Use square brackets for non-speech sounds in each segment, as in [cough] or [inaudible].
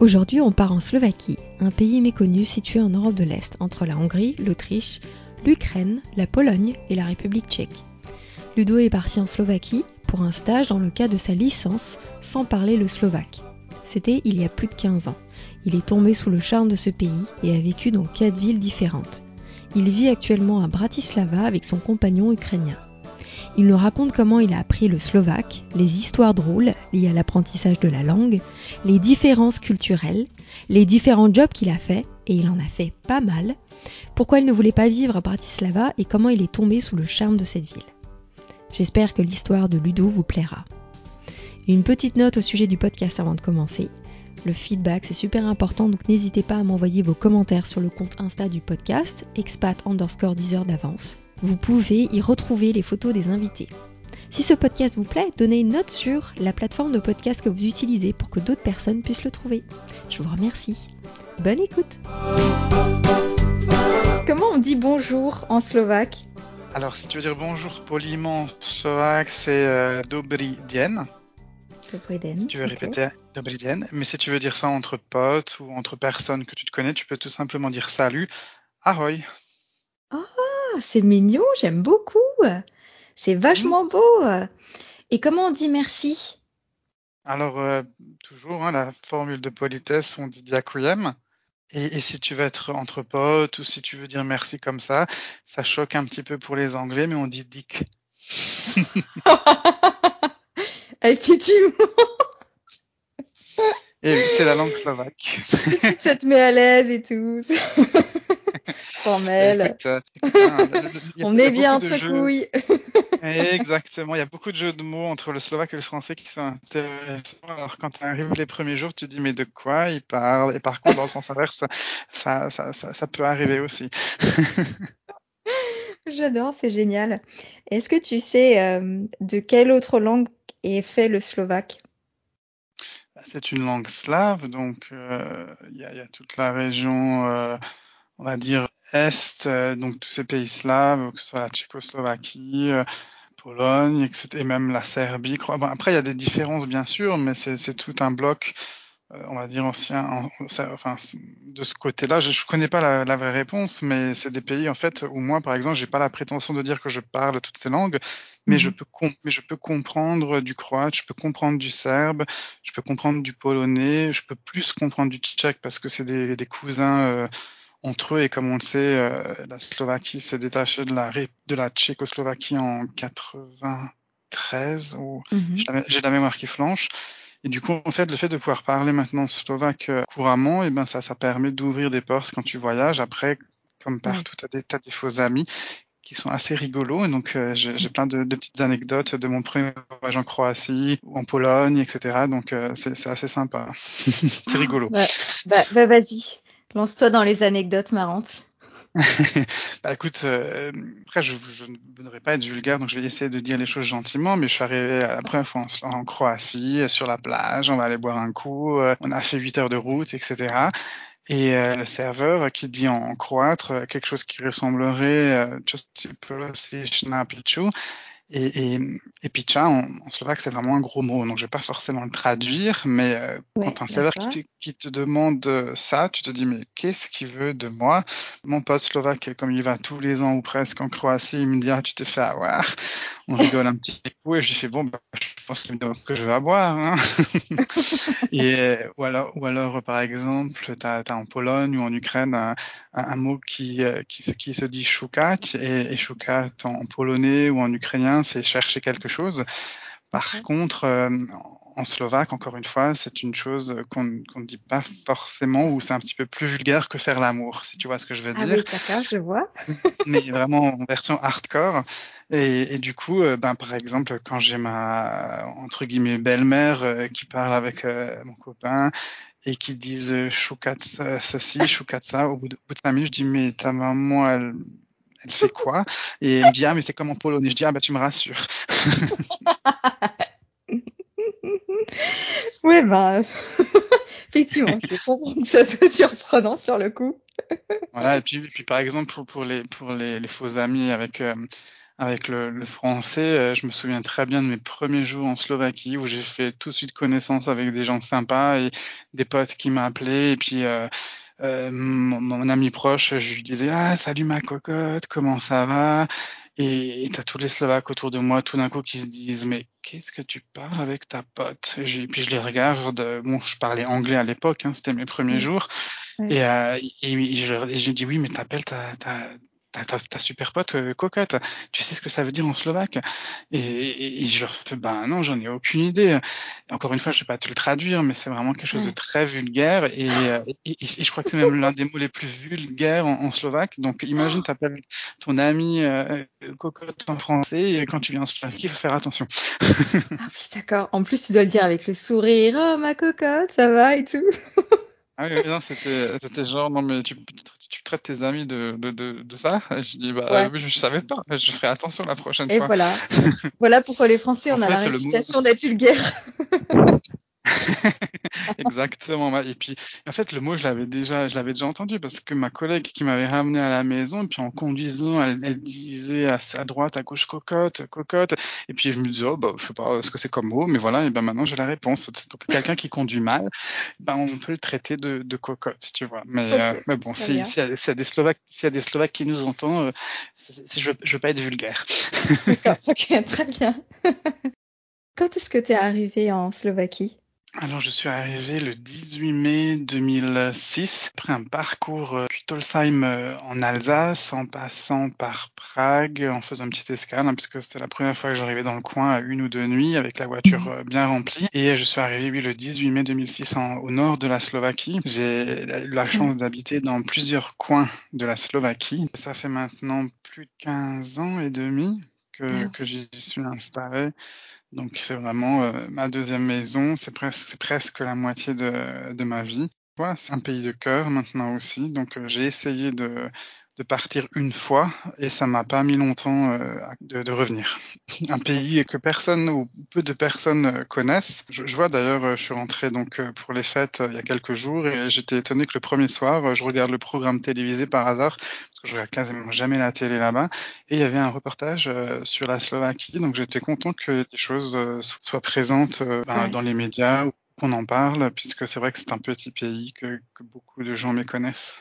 Aujourd'hui, on part en Slovaquie, un pays méconnu situé en Europe de l'Est, entre la Hongrie, l'Autriche, l'Ukraine, la Pologne et la République tchèque. Ludo est parti en Slovaquie pour un stage dans le cadre de sa licence sans parler le slovaque. C'était il y a plus de 15 ans. Il est tombé sous le charme de ce pays et a vécu dans quatre villes différentes. Il vit actuellement à Bratislava avec son compagnon ukrainien. Il nous raconte comment il a appris le slovaque, les histoires drôles liées à l'apprentissage de la langue, les différences culturelles, les différents jobs qu'il a fait, et il en a fait pas mal, pourquoi il ne voulait pas vivre à Bratislava et comment il est tombé sous le charme de cette ville. J'espère que l'histoire de Ludo vous plaira. Une petite note au sujet du podcast avant de commencer. Le feedback, c'est super important, donc n'hésitez pas à m'envoyer vos commentaires sur le compte Insta du podcast, expat underscore 10 heures d'avance. Vous pouvez y retrouver les photos des invités. Si ce podcast vous plaît, donnez une note sur la plateforme de podcast que vous utilisez pour que d'autres personnes puissent le trouver. Je vous remercie. Bonne écoute Comment on dit bonjour en slovaque? Alors, si tu veux dire bonjour poliment en slovaque, c'est euh. Dobrý den. Si tu veux répéter dobrý den. Mais si tu veux dire ça entre potes ou entre personnes que tu te connais, tu peux tout simplement dire salut, ahoy. Ah, c'est mignon, j'aime beaucoup. C'est vachement beau. Et comment on dit merci? Alors, euh, toujours, hein, la formule de politesse, on dit diaquiem. Et, et si tu veux être entre potes ou si tu veux dire merci comme ça, ça choque un petit peu pour les Anglais, mais on dit dick. [laughs] Effectivement, Et c'est la langue slovaque. ça te met à l'aise et tout. [laughs] [laughs] On est bien entre couilles. [laughs] Exactement, il y a beaucoup de jeux de mots entre le slovaque et le français qui sont intéressants. Alors quand tu arrives les premiers jours, tu dis mais de quoi il parle? Et par contre, dans le sens inverse, ça, ça, ça, ça peut arriver aussi. [laughs] J'adore, c'est génial. Est-ce que tu sais euh, de quelle autre langue est fait le slovaque? C'est une langue slave, donc euh, il y, a, il y a toute la région, euh, on va dire est, euh, donc tous ces pays slaves, que ce soit la Tchécoslovaquie, euh, Pologne, etc., et même la Serbie. Bon, après, il y a des différences bien sûr, mais c'est tout un bloc. euh, on va dire ancien, en- enfin de ce côté-là, je, je connais pas la, la vraie réponse, mais c'est des pays en fait où moi, par exemple, j'ai pas la prétention de dire que je parle toutes ces langues, mais je Mhm. peux mais je peux comprendre du croate, je peux comprendre du serbe, je peux comprendre du polonais, je peux plus comprendre du tchèque parce que c'est des, des cousins euh, entre eux et comme on le sait, euh, la Slovaquie s'est détachée de la de la Tchécoslovaquie en 93 ou j'ai la, j'ai la mémoire qui flanche. Et du coup, en fait, le fait de pouvoir parler maintenant slovaque euh, couramment, et ben ça, ça permet d'ouvrir des portes quand tu voyages. Après, comme partout, tu as des, t'as des faux amis qui sont assez rigolos. Et donc, euh, j'ai plein de, de petites anecdotes de mon premier voyage en Croatie ou en Pologne, etc. Donc, euh, c'est c'est assez sympa. [laughs] c'est rigolo. Bah, bah, bah, vas-y, lance-toi dans les anecdotes marrantes. [laughs] bah écoute, euh, après je, je ne voudrais pas être vulgaire, donc je vais essayer de dire les choses gentiment, mais je suis arrivé à la première fois en, en Croatie, sur la plage, on va aller boire un coup, euh, on a fait 8 heures de route, etc. Et euh, le serveur qui dit en croate euh, quelque chose qui ressemblerait euh, et, et, et picha en, en slovaque c'est vraiment un gros mot, donc je vais pas forcément le traduire, mais euh, Ouais, quand un serveur qui qui te demande euh, ça, tu te dis mais qu'est-ce qu'il veut de moi? Mon pote slovaque, comme il va tous les ans ou presque en Croatie, il me dit ah tu t'es fait avoir. On rigole un petit peu et je lui fais bon bah, je pense qu'il me demande ce que je veux avoir. Hein. [laughs] et ou alors ou alors par exemple t'as as en Pologne ou en Ukraine un, un, mot qui, euh, qui se qui se dit szukać et, et en, polonais ou en ukrainien c'est chercher quelque chose. Par contre, euh, en slovaque, encore une fois, c'est une chose qu'on ne dit pas forcément ou c'est un petit peu plus vulgaire que faire l'amour, si tu vois ce que je veux Ah dire. oui, d'accord, je vois. [laughs] Mais vraiment en version hardcore. Et, et du coup, euh, ben, par exemple, quand j'ai ma, entre guillemets, belle-mère euh, qui parle avec euh, mon copain et qui disent choukat ceci, choukat ça. Au bout de, au bout de cinq minutes, je dis mais ta maman, elle, elle fait quoi? Et elle me dit ah mais c'est comme en polonais. Je dis ah bah tu me rassures. [laughs] [laughs] ouais bah [laughs] effectivement, je comprends que ça soit surprenant sur le coup. voilà et puis, par exemple pour, les faux amis avec euh, le, français, euh, je me souviens très bien de mes premiers jours en Slovaquie où j'ai fait tout de suite connaissance avec des gens sympas et des potes qui m'appelaient et puis euh, mon, ami proche, je lui disais ah salut ma cocotte, comment ça va? Et t'as tous les Slovaques autour de moi tout d'un coup qui se disent mais qu'est-ce que tu parles avec ta pote? Et Puis je les regarde, bon je parlais anglais à l'époque, hein, c'était mes premiers jours. Et, euh, et, je, leur- et je dis oui mais t'appelles ta, ta, ta, ta, ta super pote euh, cocotte, tu sais ce que ça veut dire en slovaque? Et, et, et je leur fais ben non j'en ai aucune idée. Encore une fois je vais pas te le traduire mais c'est vraiment quelque chose de très vulgaire et, euh, et, et- et je crois que c'est même l'un des mots les plus vulgaires en, en slovaque. Donc imagine t'appelles ton ami euh, cocotte en français et quand tu viens en Slovaquie il faut faire attention. Ah oui, d'accord. En plus, tu dois le dire avec le sourire. Oh, ma cocotte, ça va et tout. [laughs] Ah oui, non, c'était, c'était genre, non, mais tu, tu traites tes amis de, de, de, de ça? Et je dis, bah, Ouais. oui, je savais pas, je ferai attention la prochaine Et fois. voilà. [laughs] Voilà pourquoi les Français, En on a la fait, réputation d'être vulgaires. [laughs] [laughs] [laughs] exactement. Et puis, en fait, le mot, je l'avais déjà, je l'avais déjà entendu parce que ma collègue qui m'avait ramené à la maison, et puis en conduisant, elle, elle disait à, à droite, à gauche, cocotte, cocotte. Et puis, je me disais, oh, bah, je sais pas ce que c'est comme mot, mais voilà, et ben maintenant, j'ai la réponse. Donc, [laughs] quelqu'un qui conduit mal, ben, on peut le traiter de, de cocotte, tu vois. Mais, euh, Ok, mais bon, si, s'il y, a- des Slovaques, s'il y a des Slovaques qui nous entendent, euh, je, je veux pas être vulgaire. D'accord, ok, très bien. Quand est-ce que tu es arrivé en Slovaquie? Alors, je suis arrivé le 18 mai 2006, après un parcours euh, Kuttolsheim euh, en Alsace, en passant par Prague, en faisant une petite escale, hein, puisque c'était la première fois que j'arrivais dans le coin à une ou deux nuits, avec la voiture euh, bien remplie. Et je suis arrivé, oui, le 18 mai 2006 en- au nord de la Slovaquie. J'ai eu la chance d'habiter dans plusieurs coins de la Slovaquie. Ça fait maintenant plus de 15 ans et demi Ah que, oui. que j'y suis installé. Donc c'est vraiment euh, ma deuxième maison, c'est presque, presque la moitié de, de ma vie. Voilà, c'est un pays de cœur maintenant aussi. Donc euh, j'ai essayé de, de partir une fois et ça m'a pas mis longtemps euh, de, de revenir. [laughs] Un pays que personne ou peu de personnes euh, connaissent. Je, je vois d'ailleurs, euh, je suis rentré donc euh, pour les fêtes euh, il y a quelques jours et j'étais étonné que le premier soir, je regarde le programme télévisé par hasard parce que je regarde quasiment jamais la télé là-bas et il y avait un reportage euh, sur la Slovaquie, donc j'étais content que des choses euh, so- soient présentes euh, ben, Ouais. dans les médias ou qu'on en parle, puisque c'est vrai que c'est un petit pays que, que beaucoup de gens méconnaissent.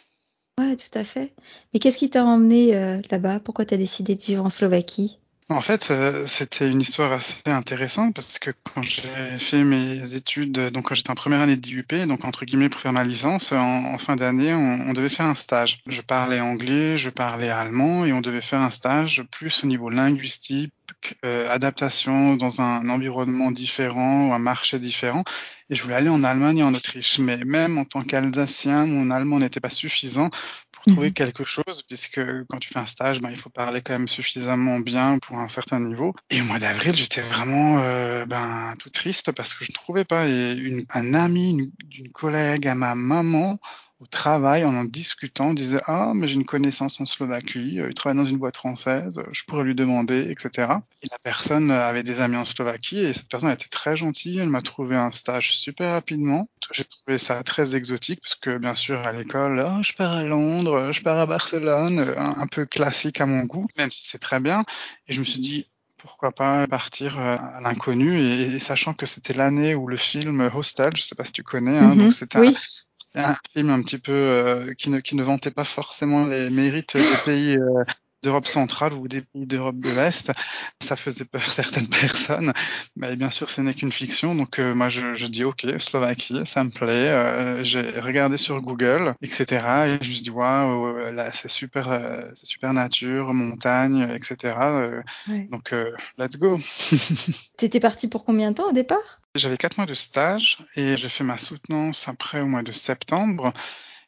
Ouais, tout à fait. Mais qu'est-ce qui t'a emmené euh, là-bas? Pourquoi t'as décidé de vivre en Slovaquie? En fait, euh, c'était une histoire assez intéressante parce que quand j'ai fait mes études, euh, donc quand j'étais en première année d'IUP, donc entre guillemets pour faire ma licence, en, fin d'année, on, devait faire un stage. Je parlais anglais, je parlais allemand et on devait faire un stage plus au niveau linguistique, adaptation dans un environnement différent ou un marché différent. Et je voulais aller en Allemagne et en Autriche. Mais même en tant qu'Alsacien, mon allemand n'était pas suffisant pour trouver Mhm. quelque chose, puisque quand tu fais un stage, ben, il faut parler quand même suffisamment bien pour un certain niveau. Et au mois d'avril, j'étais vraiment euh, ben, tout triste parce que je ne trouvais pas. Et une, un ami une- d'une collègue à ma maman au travail, en en discutant, disait ah mais j'ai une connaissance en Slovaquie, euh, il travaille dans une boîte française, je pourrais lui demander, etc. Et la personne avait des amis en Slovaquie et cette personne était très gentille, elle m'a trouvé un stage super rapidement. J'ai trouvé ça très exotique parce que bien sûr à l'école, oh, je pars à Londres, je pars à Barcelone, euh, un, peu classique à mon goût, même si c'est très bien. Et je me suis dit pourquoi pas partir euh, à l'inconnu? Et, et sachant que c'était l'année où le film Hostel, je sais pas si tu connais, hein, donc Mhm. c'était un, Oui. C'est un film un petit peu euh, qui, ne, qui ne vantait pas forcément les mérites des [laughs] pays euh, d'Europe centrale ou des pays d'Europe de l'Est. Ça faisait peur à [laughs] certaines personnes, mais bien sûr ce n'est qu'une fiction. Donc euh, moi je, je dis ok, Slovaquie, ça me plaît. Euh, J'ai regardé sur Google, etc. Et je me suis dit waouh, euh, là c'est super, euh, c'est super nature, montagne, etc. Euh, Ouais. donc euh, let's go. [laughs] T'étais parti pour combien de temps au départ? J'avais quatre mois de stage et j'ai fait ma soutenance après au mois de septembre.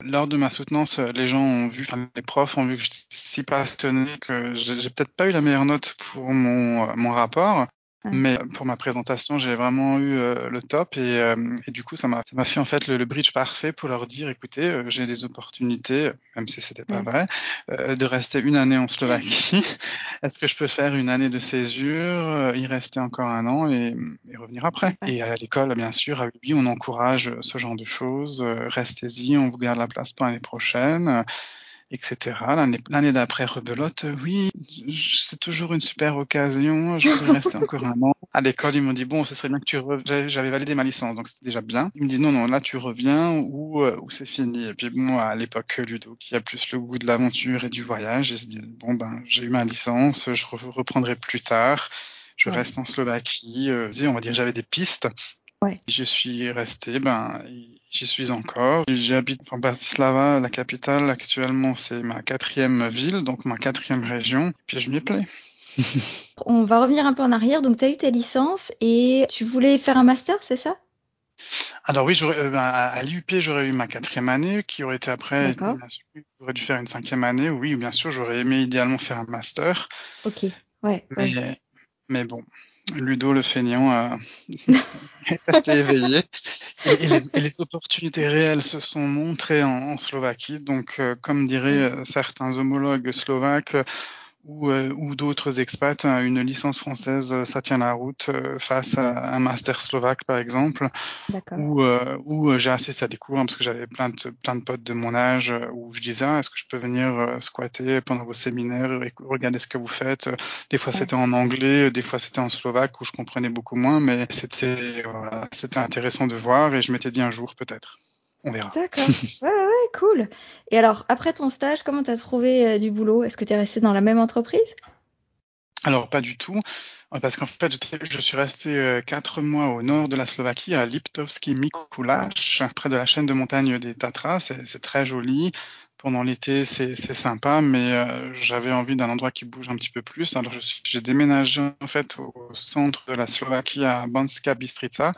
Lors de ma soutenance, les gens ont vu, les profs ont vu que j'étais si passionné que j'ai peut-être pas eu la meilleure note pour mon, mon rapport. Mais pour ma présentation, j'ai vraiment eu euh, le top et, euh, et, du coup, ça m'a fait en fait le, le, bridge parfait pour leur dire, écoutez, euh, j'ai des opportunités, même si c'était pas ouais. vrai, de rester une année en Slovaquie. [laughs] Est-ce que je peux faire une année de césure, y rester encore un an et, et revenir après? Ouais. Et à l'école, bien sûr, à UBI, on encourage ce genre de choses. Restez-y, on vous garde la place pour l'année prochaine etc. L'année d'après, rebelote, oui, c'est toujours une super occasion, je voudrais rester [laughs] encore un an. À l'école, ils m'ont dit, bon, ce serait bien que tu reviennes, j'avais validé ma licence, donc c'était déjà bien. Ils me disent, non, non, là, tu reviens ou, euh, ou c'est fini. Et puis, bon, à l'époque, Ludo, qui a plus le goût de l'aventure et du voyage, il se dit, bon, ben, j'ai eu ma licence, je reprendrai plus tard. Je ouais. reste en Slovaquie. Euh, on va dire j'avais des pistes. Ouais. Je suis resté, ben, j'y suis encore. J'habite en Bratislava, la capitale. Actuellement, c'est ma quatrième ville, donc ma quatrième région. Puis je m'y plais. [laughs] On va revenir un peu en arrière. Donc, tu as eu tes licences et tu voulais faire un master, c'est ça? Alors oui, euh, à l'UP, j'aurais eu ma quatrième année, qui aurait été après, j'aurais dû faire une cinquième année. Oui, bien sûr, j'aurais aimé idéalement faire un master. Ok, ouais. Mais, ouais. mais bon, Ludo le feignant a [laughs] resté éveillé. Et, et, les, et, les, opportunités réelles se sont montrées en, en Slovaquie. Donc, euh, comme diraient euh, certains homologues slovaques, ou, euh, ou d'autres expats, hein, une licence française, euh, ça tient la route euh, face à un master slovaque, par exemple, où, où j'ai assez ça découvre parce que j'avais plein de, plein de potes de mon âge où je disais, ah, est-ce que je peux venir squatter pendant vos séminaires et regarder ce que vous faites? Des fois, ouais. c'était en anglais, des fois, c'était en slovaque où je comprenais beaucoup moins, mais c'était voilà, c'était intéressant de voir et je m'étais dit un jour peut-être. On verra. D'accord. Ouais, ouais, cool. Et alors, après ton stage, comment tu as trouvé euh, du boulot? Est-ce que tu es resté dans la même entreprise? Alors, pas du tout. Parce qu'en fait, je suis resté euh, quatre mois au nord de la Slovaquie, à Liptovský Mikuláš, près de la chaîne de montagne des Tatras. C'est très joli. Pendant l'été, c'est sympa, mais euh, j'avais envie d'un endroit qui bouge un petit peu plus. Alors, j'ai déménagé en fait au centre de la Slovaquie, à Banska Bystrica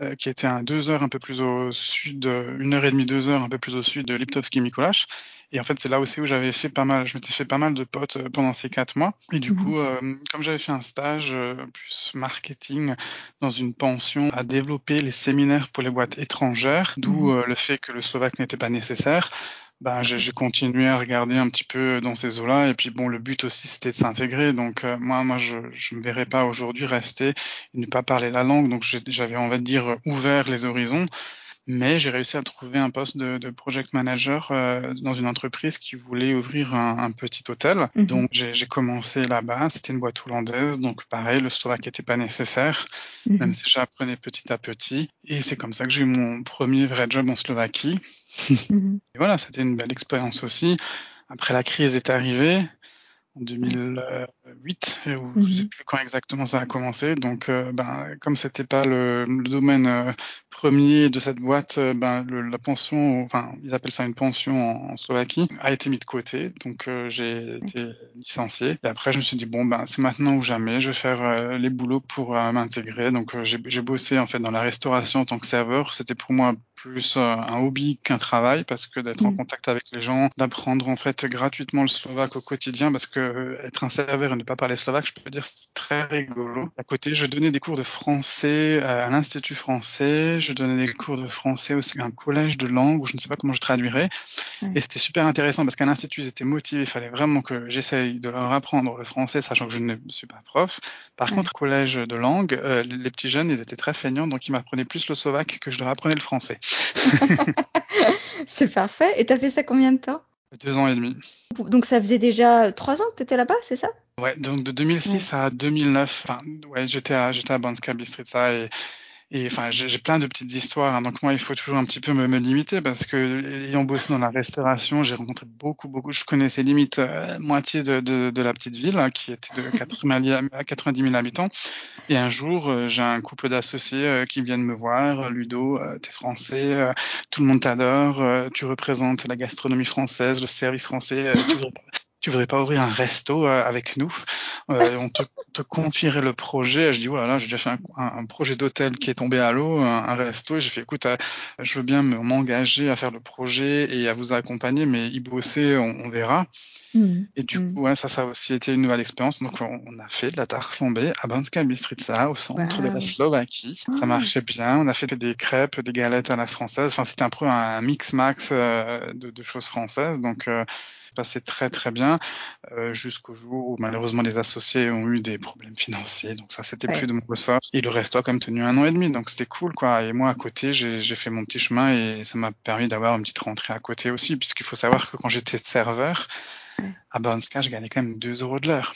euh, qui était à deux heures un peu plus au sud, une heure et demie, deux heures un peu plus au sud de Liptovský Mikuláš. Et en fait, c'est là aussi où j'avais fait pas mal, je m'étais fait pas mal de potes euh, pendant ces quatre mois. Et du mmh. coup, euh, comme j'avais fait un stage euh, plus marketing dans une pension à développer les séminaires pour les boîtes étrangères, d'où mmh. le fait que le slovaque n'était pas nécessaire, ben, j'ai continué à regarder un petit peu dans ces eaux-là. Et puis bon, le but aussi, c'était de s'intégrer. Donc euh, moi, moi, je ne me verrais pas aujourd'hui rester et ne pas parler la langue. Donc j'avais, on va dire, ouvert les horizons. Mais j'ai réussi à trouver un poste de, de project manager euh, dans une entreprise qui voulait ouvrir un, un petit hôtel. -hmm. Donc j'ai commencé là-bas. C'était une boîte hollandaise. Donc pareil, le slovaque n'était pas nécessaire, -hmm. même si j'apprenais petit à petit. Et c'est comme ça que j'ai eu mon premier vrai job en Slovaquie. Mmh. [laughs] Et voilà, c'était une belle expérience aussi. Après, la crise est arrivée en 2008, ou mmh. je sais plus quand exactement ça a commencé. Donc, euh, ben, comme c'était pas le, le domaine euh, premier de cette boîte, euh, ben, le, la pension, enfin, ils appellent ça une pension en, en Slovaquie, a été mis de côté. Donc, euh, j'ai été licencié. Et après, je me suis dit bon, ben, c'est maintenant ou jamais. Je vais faire les boulots pour m'intégrer. Donc, j'ai bossé en fait dans la restauration en tant que serveur. C'était pour moi plus un hobby qu'un travail parce que d'être mmh. en contact avec les gens, d'apprendre en fait gratuitement le slovaque au quotidien parce que être un serveur et ne pas parler slovaque, je peux dire c'est très rigolo. À côté, je donnais des cours de français à l'institut français, je donnais des cours de français aussi à un collège de langue ou je ne sais pas comment je traduirais. Mmh. Et c'était super intéressant parce qu'à l'institut, ils étaient motivés, il fallait vraiment que j'essaye de leur apprendre le français, sachant que je ne suis pas prof. Par mmh. contre, collège de langue, euh, les petits jeunes, ils étaient très feignants, donc ils m'apprenaient plus le slovaque que je leur apprenais le français. [laughs] c'est parfait. Et t'as fait ça combien de temps? Deux ans et demi. Donc ça faisait déjà trois ans que t'étais là-bas, c'est ça? Ouais, donc de 2006 ouais. à 2009, enfin, ouais, j'étais à, j'étais à Banska Bystrica et et enfin, j'ai plein de petites histoires. Hein, donc moi, il faut toujours un petit peu me, me limiter parce que ayant bossé dans la restauration, j'ai rencontré beaucoup, beaucoup. Je connaissais limite euh, moitié de, de, de, la petite ville hein, qui était de 80, 90 000 habitants. Et un jour, euh, j'ai un couple d'associés euh, qui viennent me voir. Ludo, euh, t'es français, euh, tout le monde t'adore, euh, tu représentes la gastronomie française, le service français. tu [laughs] tu voudrais pas ouvrir un resto avec nous Euh, on te, te confierait le projet. Je dis voilà, là, j'ai déjà fait un, un, projet d'hôtel qui est tombé à l'eau, un, un, resto. Et j'ai fait écoute, euh, je veux bien m'engager à faire le projet et à vous accompagner, mais y bosser, on, on verra. Mmh. Et du mmh. coup, ouais, ça, ça a aussi été une nouvelle expérience. Donc, on, on, a fait de la tarte flambée à Banska Bystrica, au centre wow. de la Slovaquie. Ça marchait bien. On a fait des crêpes, des galettes à la française. Enfin, c'était un peu un mix-max euh, de, de, choses françaises. Donc, euh, passé très très bien euh, jusqu'au jour où malheureusement les associés ont eu des problèmes financiers. Donc ça c'était ouais. plus de mon ressort. Et le resto a quand même tenu un an et demi. Donc c'était cool quoi. Et moi à côté j'ai fait mon petit chemin et ça m'a permis d'avoir une petite rentrée à côté aussi puisqu'il faut savoir que quand j'étais serveur à Banska je gagnais quand même 2 euros de l'heure.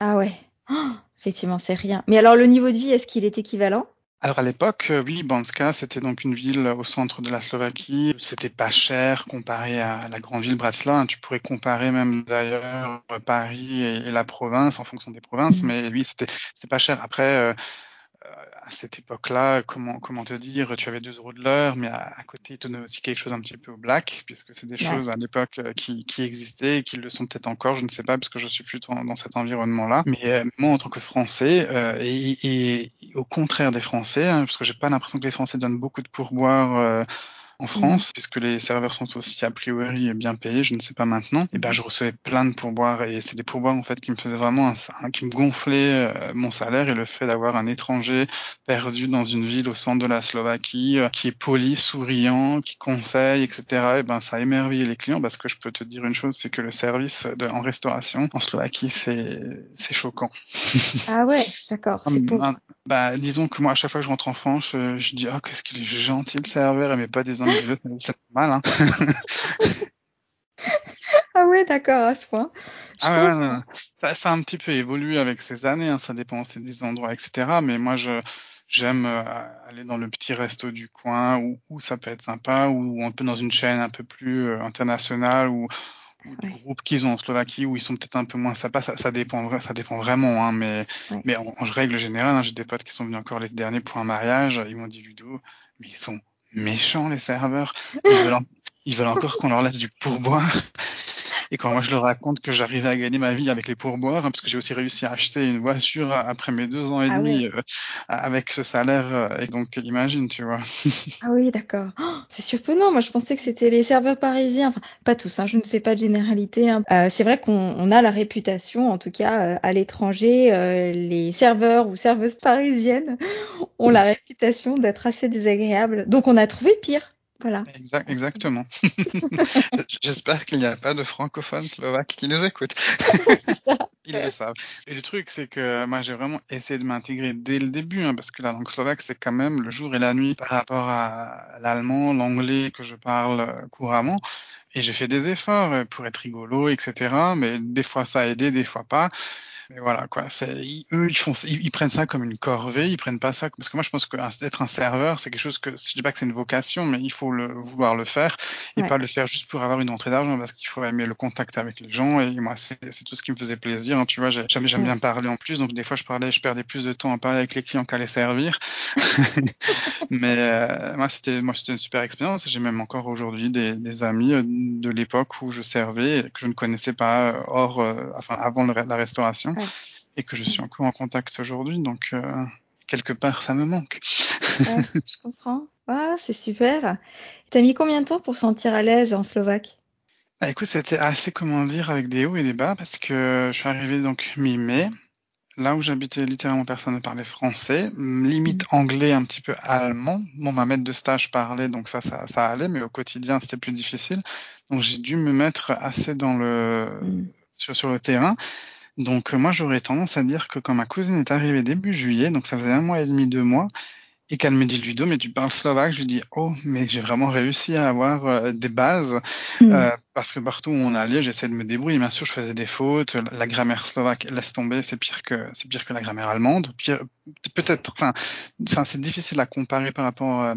Ah ouais. Oh, effectivement c'est rien. Mais alors le niveau de vie est-ce qu'il est équivalent? Alors à l'époque, oui, Banska, c'était donc une ville au centre de la Slovaquie. C'était pas cher comparé à la grande ville Bratislava. Tu pourrais comparer même d'ailleurs Paris et, et, la province en fonction des provinces, mmh. mais oui, c'était pas cher. Après, euh, à cette époque-là, comment comment te dire, tu avais 2 euros de l'heure, mais à, à, côté, ils te donnaient aussi quelque chose un petit peu au black, puisque c'est des ouais. choses à l'époque qui, qui existaient et qui le sont peut-être encore, je ne sais pas, parce que je suis plus dans, dans cet environnement-là. Mais euh, moi, en tant que Français, euh, et, et, au contraire des Français, hein, parce que j'ai pas l'impression que les Français donnent beaucoup de pourboires. Euh, en France, mmh. puisque les serveurs sont aussi a priori bien payés, je ne sais pas maintenant, et ben je recevais plein de pourboires et c'est des pourboires en fait qui me faisaient vraiment un, qui me gonflaient euh, mon salaire et le fait d'avoir un étranger perdu dans une ville au centre de la Slovaquie euh, qui est poli, souriant, qui conseille, etc. Et ben ça émerveillait les clients parce que je peux te dire une chose, c'est que le service de, en restauration en Slovaquie c'est c'est choquant. Ah ouais, d'accord. [laughs] Bah disons que moi à chaque fois que je rentre en France, je, je dis oh qu'est-ce qu'il est gentil le serveur, mais pas des c'est mal. Hein. [laughs] ah ouais, d'accord, à ce point. ah ouais, ouais, ça, ça a un petit peu évolué avec ces années, hein, ça dépend aussi des endroits, etc. Mais moi, je j'aime euh, aller dans le petit resto du coin où, où, ça peut être sympa, ou un peu dans une chaîne un peu plus euh, internationale, ou, ou des ouais. groupes qu'ils ont en Slovaquie où ils sont peut-être un peu moins sympas, ça, ça dépend, ça dépend vraiment, hein, mais, ouais. mais en, en, règle générale, hein, j'ai des potes qui sont venus encore les derniers pour un mariage, ils m'ont dit Ludo, mais ils sont méchants les serveurs. Ils veulent, encore qu'on leur laisse du pourboire. Et quand moi je leur raconte que j'arrivais à gagner ma vie avec les pourboires, hein, parce que j'ai aussi réussi à acheter une voiture après mes deux ans et ah demi euh, avec ce salaire, euh, et donc imagine, tu vois. [laughs] ah oui, d'accord. Oh, c'est surprenant. Moi je pensais que c'était les serveurs parisiens. Enfin, pas tous. Hein, je ne fais pas de généralité. Hein. Euh, c'est vrai qu'on a la réputation, en tout cas euh, à l'étranger, euh, les serveurs ou serveuses parisiennes ont la réputation d'être assez désagréables. Donc on a trouvé pire. Voilà. Exact, exactement. [laughs] [laughs] J'espère qu'il n'y a pas de francophones slovaques qui nous écoutent. Ils le savent. Et le truc, c'est que moi, j'ai vraiment essayé de m'intégrer dès le début, hein, parce que la langue slovaque, c'est quand même le jour et la nuit par rapport à l'allemand, l'anglais que je parle couramment. Et j'ai fait des efforts pour être rigolo, etc. Mais des fois, ça a aidé, des fois pas. Mais voilà, quoi. Ils, eux, ils font, ils, ils, prennent ça comme une corvée. Ils prennent pas ça parce que moi, je pense que être un serveur, c'est quelque chose que, je dis pas que c'est une vocation, mais il faut le vouloir le faire et ouais. pas le faire juste pour avoir une entrée d'argent parce qu'il faut aimer le contact avec les gens. Et moi, c'est, tout ce qui me faisait plaisir. Hein, tu vois, j'aime, j'aime bien parler en plus, donc des fois, je parlais, je perdais plus de temps à parler avec les clients qu'à les servir. [laughs] mais euh, moi, c'était, moi, c'était une super expérience. J'ai même encore aujourd'hui des, des amis euh, de l'époque où je servais que je ne connaissais pas euh, hors, enfin, avant le, la restauration ouais. et que je suis encore en contact aujourd'hui. Donc, euh, quelque part, ça me manque. ouais, je comprends. Ah, c'est super. T'as mis combien de temps pour sentir à l'aise en slovaque? Bah, Écoute, c'était assez, comment dire, avec des hauts et des bas parce que je suis arrivé donc mi-mai. Là où j'habitais, littéralement, personne ne parlait français. Limite mmh. anglais, un petit peu allemand. Bon, ma maître de stage parlait, donc ça, ça, ça allait, mais au quotidien, c'était plus difficile. Donc, j'ai dû me mettre assez dans le, sur, sur le terrain. Donc euh, moi j'aurais tendance à dire que quand ma cousine est arrivée début juillet, donc ça faisait un mois et demi, deux mois, et qu'elle me dit Ludo, mais tu parles slovaque, je lui dis oh mais j'ai vraiment réussi à avoir euh, des bases mmh. euh, parce que partout où on allait, j'essayais de me débrouiller. Bien sûr, je faisais des fautes. La grammaire slovaque, laisse tomber, c'est pire que c'est pire que la grammaire allemande. Pire, peut-être, enfin, enfin c'est difficile à comparer par rapport euh,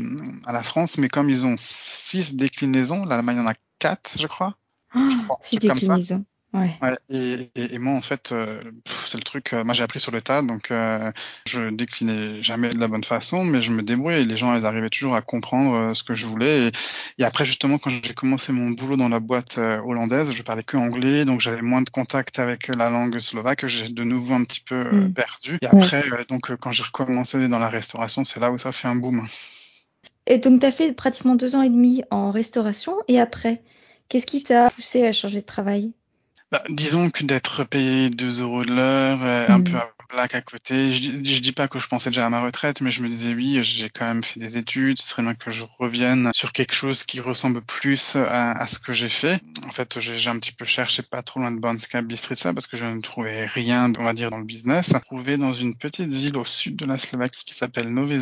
à la France, mais comme ils ont six déclinaisons, l'Allemagne en a quatre, je crois. Oh, je crois six déclinaisons. Ouais. Ouais, et, et, et, moi, en fait, euh, c'est le truc, euh, moi j'ai appris sur le tas, donc euh, je déclinais jamais de la bonne façon, mais je me débrouillais et les gens, ils arrivaient toujours à comprendre euh, ce que je voulais. Et, et après, justement, quand j'ai commencé mon boulot dans la boîte euh, hollandaise, je parlais que anglais, donc j'avais moins de contact avec la langue slovaque, j'ai de nouveau un petit peu Mm. perdu. Et après, donc quand j'ai recommencé dans la restauration, c'est là où ça fait un boom. Et donc, tu as fait pratiquement deux ans et demi en restauration, et après, qu'est-ce qui t'a poussé à changer de travail? Bah, disons que d'être payé 2 euros de l'heure, euh, un Mm. peu à blague à côté. Je, je dis pas que je pensais déjà à ma retraite, mais je me disais oui, j'ai quand même fait des études, ce serait bien que je revienne sur quelque chose qui ressemble plus à, à ce que j'ai fait. En fait, j'ai un petit peu cherché pas trop loin de Banska Bistrica parce que je ne trouvais rien, on va dire, dans le business. Trouvé dans une petite ville au sud de la Slovaquie qui s'appelle Nové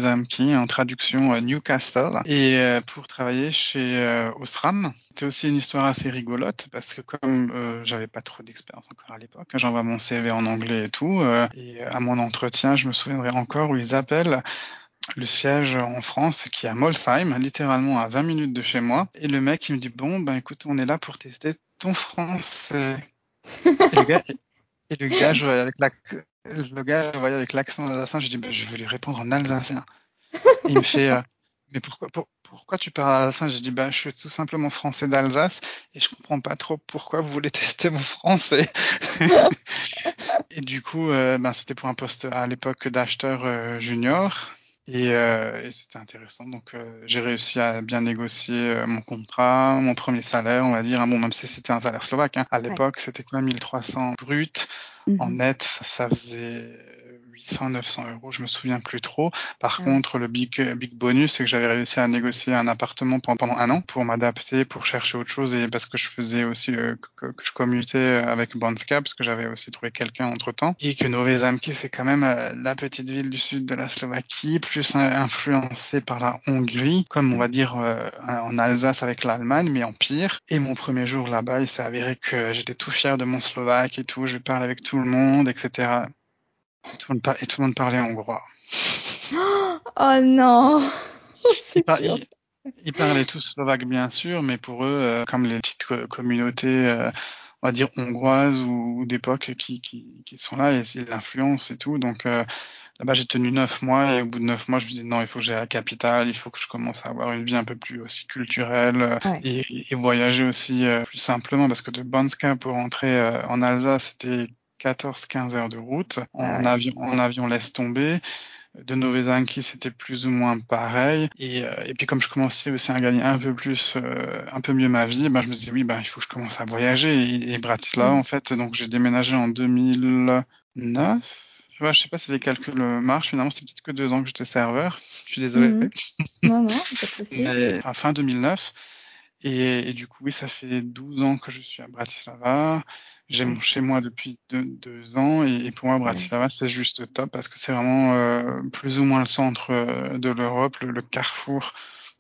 en traduction euh, Newcastle, et euh, pour travailler chez euh, Osram. C'était aussi une histoire assez rigolote parce que comme j'avais pas trop d'expérience encore à l'époque, j'envoie mon CV en anglais et tout, euh, et à mon entretien, je me souviendrai encore où ils appellent le siège en France qui est à Molsheim, littéralement à 20 minutes de chez moi, et le mec il me dit bon ben écoute on est là pour tester ton français. et le gars, je voyais avec l'accent alsacien, je dis ben, je vais lui répondre en alsacien. Il me fait euh, mais pourquoi pour, pourquoi tu parles alsacien J'ai dit bah je suis tout simplement français d'Alsace et je comprends pas trop pourquoi vous voulez [laughs] tester mon français. [laughs] et du coup, euh, ben, c'était pour un poste à l'époque d'acheteur euh, junior. Et, euh, et c'était intéressant. Donc, euh, j'ai réussi à bien négocier euh, mon contrat, mon premier salaire, on va dire. Bon, même si c'était un salaire slovaque, hein. à l'époque, ouais. c'était même 1300 brut. Mm -hmm. En net, ça faisait 800, 900 euros, je me souviens plus trop. Par Ah. contre, le big, big bonus, c'est que j'avais réussi à négocier un appartement pendant un an pour m'adapter, pour chercher autre chose et parce que je faisais aussi euh, que, que, je commutais avec Banska parce que j'avais aussi trouvé quelqu'un entre temps et que Nové Zámky, c'est quand même euh, la petite ville du sud de la Slovaquie, plus influencée par la Hongrie, comme on va dire euh, en Alsace avec l'Allemagne, mais en pire. Et mon premier jour là-bas, il s'est avéré que j'étais tout fier de mon slovaque et tout, je parlais avec tout le monde, etc. Et tout, le monde, et tout le monde parlait hongrois. [gasps] Oh non [laughs] ils, par, ils, parlaient tous slovaque, bien sûr, mais pour eux, euh, comme les petites co communautés, euh, on va dire hongroises ou, ou d'époque qui, qui, qui, sont là, et c'est l'influence et tout. Donc euh, là-bas, j'ai tenu neuf mois, et au bout de neuf mois, je me disais non, il faut que j'aille à la capitale, il faut que je commence à avoir une vie un peu plus aussi culturelle ouais. et, et, voyager aussi plus simplement, parce que de Banska pour rentrer euh, en Alsace, c'était 14-15 heures de route. En, Ah ouais. avion, en avion, laisse tomber. De Nové Zámky, c'était plus ou moins pareil. Et, euh, et, puis comme je commençais aussi à gagner un peu plus, euh, un peu mieux ma vie, ben, je me disais oui, ben, il faut que je commence à voyager. Et, et Bratislava, Mm. en fait, donc j'ai déménagé en 2009. Ouais, je sais pas si les calculs marchent. Finalement, c'était peut-être que deux ans que j'étais serveur. Je suis désolé. Mhm. [laughs] Non, non, pas de souci. Mais enfin, fin 2009. Et, et, du coup, oui, ça fait 12 ans que je suis à Bratislava. J'ai mon chez moi depuis deux, deux ans. Et, et pour moi, Bratislava, c'est juste top parce que c'est vraiment euh, plus ou moins le centre euh, de l'Europe, le, le, carrefour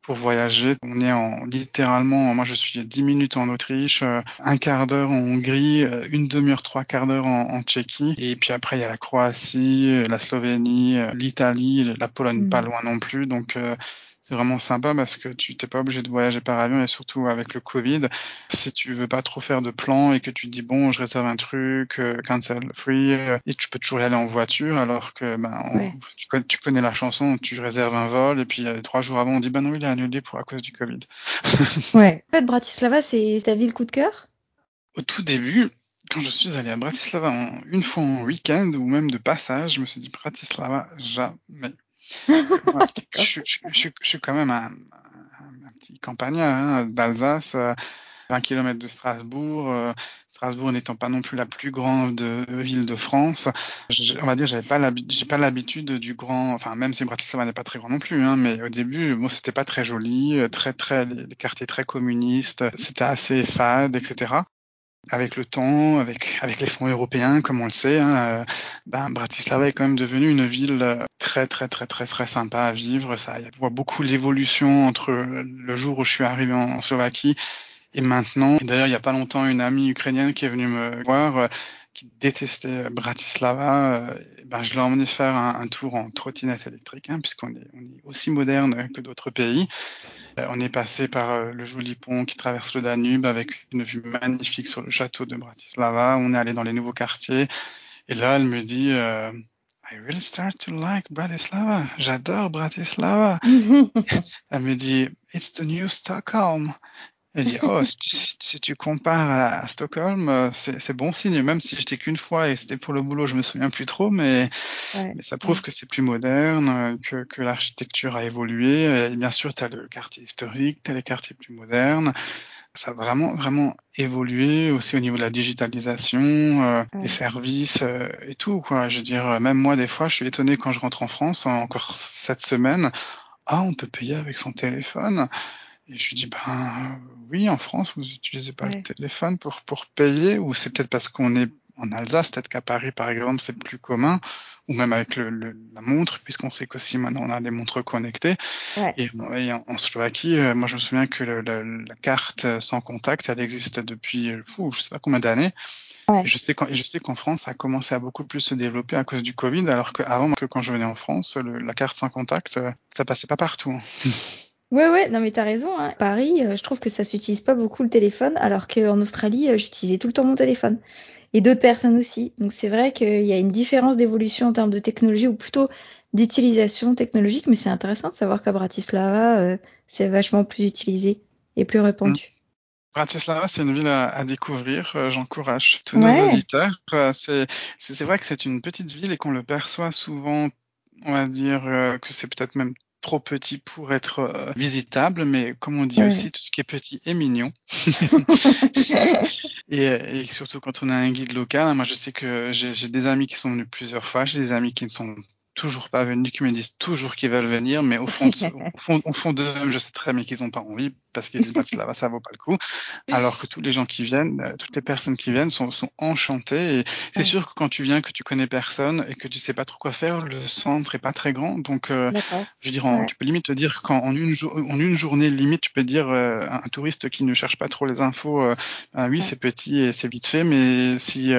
pour voyager. On est en littéralement, moi je suis à 10 minutes en Autriche, euh, un quart d'heure en Hongrie, euh, une demi-heure, trois quarts d'heure en, en, Tchéquie. Et puis après, il y a la Croatie, la Slovénie, l'Italie, la Pologne pas loin non plus. Donc euh, c'est vraiment sympa parce que tu t'es pas obligé de voyager par avion et surtout avec le Covid, si tu veux pas trop faire de plans et que tu te dis bon, je réserve un truc, euh, cancel free, euh, et tu peux toujours y aller en voiture alors que ben on- tu, connais, tu connais la chanson, tu réserves un vol et puis euh, trois jours avant on dit ben non il est annulé pour à cause du Covid. [laughs] Ouais. En fait, Bratislava, c'est ta ville coup de cœur? Au tout début, quand je suis allé à Bratislava en- une fois en week-end ou même de passage, je me suis dit Bratislava jamais. [laughs] Je, suis- je, je- je suis quand même un, un- un petit campagnard hein, d'Alsace, euh, 20 km de Strasbourg. euh, Strasbourg n'étant pas non plus la plus grande euh, ville de France, je- on va dire j'avais pas l'habitude, j'ai pas l'habitude du grand, enfin même si Bratislava n'est pas très grand non plus, hein, mais au début bon c'était pas très joli, euh, très très les quartiers très communistes, c'était assez fade, etc avec le temps, avec, avec les fonds européens, comme on le sait, hein, euh, ben, Bratislava est quand même devenue une ville euh, très très très très très sympa à vivre. Ça, on voit beaucoup l'évolution entre le jour où je suis arrivé en, en Slovaquie et maintenant. D'ailleurs, il n'y a pas longtemps, une amie ukrainienne qui est venue me voir. Euh, qui détestait Bratislava, ben, je l'ai emmené faire un, tour en trottinette électrique, hein, puisqu'on est, on est aussi moderne que d'autres pays. on est passé par le joli pont qui traverse le Danube avec une vue magnifique sur le château de Bratislava. On est allé dans les nouveaux quartiers. Et là, elle me dit, I really start to like Bratislava. J'adore Bratislava. [laughs] Elle me dit, it's the new Stockholm. Elle dit, oh, si tu, compares à, Stockholm, euh, c'est bon signe, même si j'étais qu'une fois et c'était pour le boulot, je me souviens plus trop, mais, mais ça prouve que c'est plus moderne, que, que l'architecture a évolué. Et bien sûr, tu as le quartier historique, tu as les quartiers plus modernes ça a vraiment vraiment évolué aussi au niveau de la digitalisation, euh, des services euh, et tout quoi. Je veux dire, euh, même moi des fois, je suis étonné quand je rentre en France, encore cette semaine, ah on peut payer avec son téléphone. Et je lui dis ben oui, en France vous utilisez pas le téléphone pour pour payer ou c'est peut-être parce qu'on est en Alsace, peut-être qu'à Paris par exemple c'est plus commun ou même avec le, la montre, puisqu'on sait qu'aussi maintenant on a des montres connectées. Et, en, Slovaquie, euh, moi je me souviens que la carte sans contact, elle existe depuis, fou, je sais pas combien d'années. Je sais qu'en, je sais qu'en France, ça a commencé à beaucoup plus se développer à cause du Covid, alors qu'avant, que quand je venais en France, la carte sans contact, euh, ça passait pas partout. [laughs] Ouais, ouais, non mais t'as raison. Hein. Paris, euh, je trouve que ça s'utilise pas beaucoup le téléphone, alors qu'en Australie, j'utilisais tout le temps mon téléphone et d'autres personnes aussi. Donc c'est vrai qu'il y a une différence d'évolution en termes de technologie ou plutôt d'utilisation technologique, mais c'est intéressant de savoir qu'à Bratislava, euh, c'est vachement plus utilisé et plus répandu. Mm. Bratislava, c'est une ville à, découvrir. Euh, j'encourage tous nos auditeurs. Euh, c'est vrai que c'est une petite ville et qu'on le perçoit souvent, on va dire que c'est peut-être même trop petit pour être euh, visitable, mais comme on dit aussi, tout ce qui est petit est mignon. [laughs] et, et, surtout quand on a un guide local, moi je sais que j'ai des amis qui sont venus plusieurs fois, j'ai des amis qui ne sont toujours pas venus, qui me disent toujours qu'ils veulent venir, mais au fond, [laughs] au fond, au fond d'eux-mêmes, je sais très bien qu'ils n'ont pas envie parce qu'ils disent bah, là ça vaut pas le coup. Alors que tous les gens qui viennent, euh, toutes les personnes qui viennent sont, sont enchantées. Et c'est sûr que quand tu viens, que tu connais personne et que tu sais pas trop quoi faire, le centre est pas très grand. Donc, euh, je veux dire, tu peux limite te dire qu'en une, en une journée limite, tu peux dire euh, un touriste qui ne cherche pas trop les infos, ben oui, c'est petit et c'est vite fait, mais si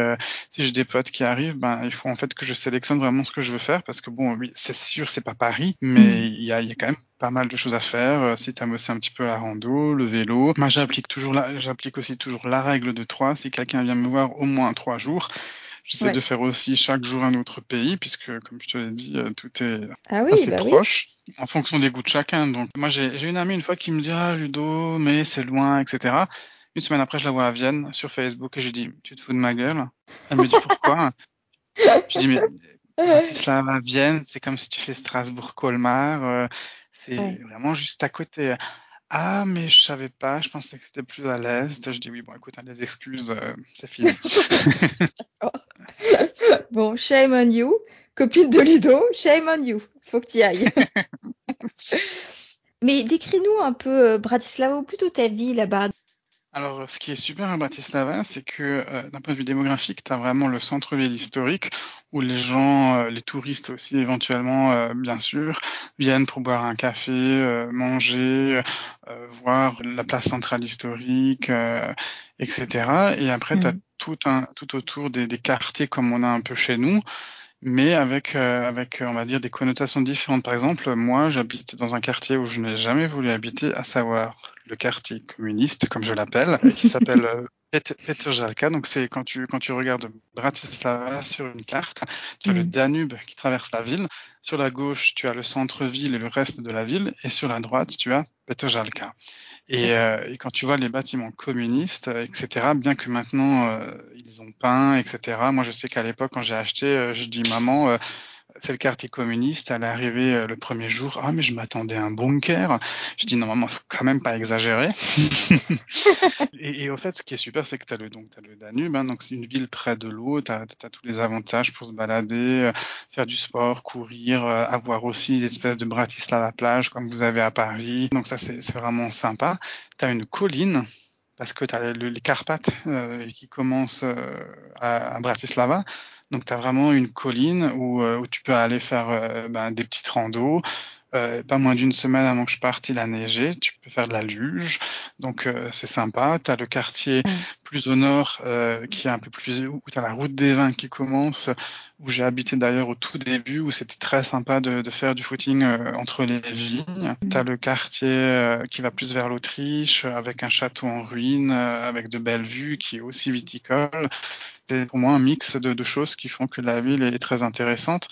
si j'ai des potes qui arrivent, ben il faut en fait que je sélectionne vraiment ce que je veux faire parce que bon, oui, c'est sûr, c'est pas Paris, mais mm. il y, a, y a quand même pas mal de choses à faire. Si tu aimes aussi un petit peu la rando le vélo. Moi, j'applique toujours la, j'applique aussi toujours la règle de trois. Si quelqu'un vient me voir au moins trois jours, J'essaie de faire aussi chaque jour un autre pays, puisque, comme je te l'ai dit, euh, tout est ah assez bah proche, en fonction des goûts de chacun. Donc, moi, j'ai une amie une fois qui me dit, ah, Ludo, mais c'est loin, etc. Une semaine après, je la vois à Vienne, sur Facebook, et je dis, tu te fous de ma gueule? Elle me dit, pourquoi? [laughs] je dis, mais, à Vienne, c'est comme si tu fais Strasbourg-Colmar, euh, c'est vraiment juste à côté. Ah, mais je savais pas, je pensais que c'était plus à l'est. Je dis oui, bon, écoute, hein, les excuses, euh, c'est fini. [laughs] bon, shame on you. Copine de Ludo, shame on you. Faut que tu y ailles. [laughs] [laughs] mais décris-nous un peu euh, Bratislava ou plutôt ta vie là-bas. Alors, ce qui est super à Bratislava, c'est que euh, d'un point de vue démographique, tu as vraiment le centre-ville historique où les gens, euh, les touristes aussi éventuellement, euh, bien sûr, viennent pour boire un café, manger, voir la place centrale historique, etc. Et après, tu as mmh. tout, un, tout autour des, des, quartiers comme on a un peu chez nous, mais avec, avec, on va dire, des connotations différentes. Par exemple, moi, j'habite dans un quartier où je n'ai jamais voulu habiter, à savoir le quartier communiste, comme je l'appelle, qui s'appelle euh, [laughs] Petržalka. Donc c'est quand tu quand tu regardes Bratislava sur une carte, tu as le mm. Danube qui traverse la ville. Sur la gauche, tu as le centre-ville et le reste de la ville, et sur la droite, tu as Petržalka. Et, euh, et, quand tu vois les bâtiments communistes, etc., bien que maintenant euh, ils ont peint, etc. Moi, je sais qu'à l'époque, quand j'ai acheté, je dis maman, c'est le quartier communiste. Elle est arrivée euh, le premier jour. Ah, mais je m'attendais à un bunker. Je dis, normalement, faut quand même pas exagérer. [laughs] et, et, au fait, ce qui est super, c'est que tu as le, donc, as le Danube. Hein, donc, c'est une ville près de l'eau. Tu as, tous les avantages pour se balader, euh, faire du sport, courir, euh, avoir aussi des espèces de Bratislava plage comme vous avez à Paris. Donc, ça, c'est vraiment sympa. Tu as une colline parce que tu as les, Carpates qui commencent à, à Bratislava. Donc tu as vraiment une colline où, euh, où tu peux aller faire euh, ben, des petites randos. Euh, pas moins d'une semaine avant que je parte, il a neigé. Tu peux faire de la luge, donc c'est sympa. Tu as le quartier plus au nord, euh, qui est un peu plus où tu as la route des vins qui commence, où j'ai habité d'ailleurs au tout début, où c'était très sympa de, de, faire du footing euh, entre les vignes. Tu as le quartier euh, qui va plus vers l'Autriche, avec un château en ruine, euh, avec de belles vues, qui est aussi viticole. C'est pour moi un mix de, de choses qui font que la ville est très intéressante.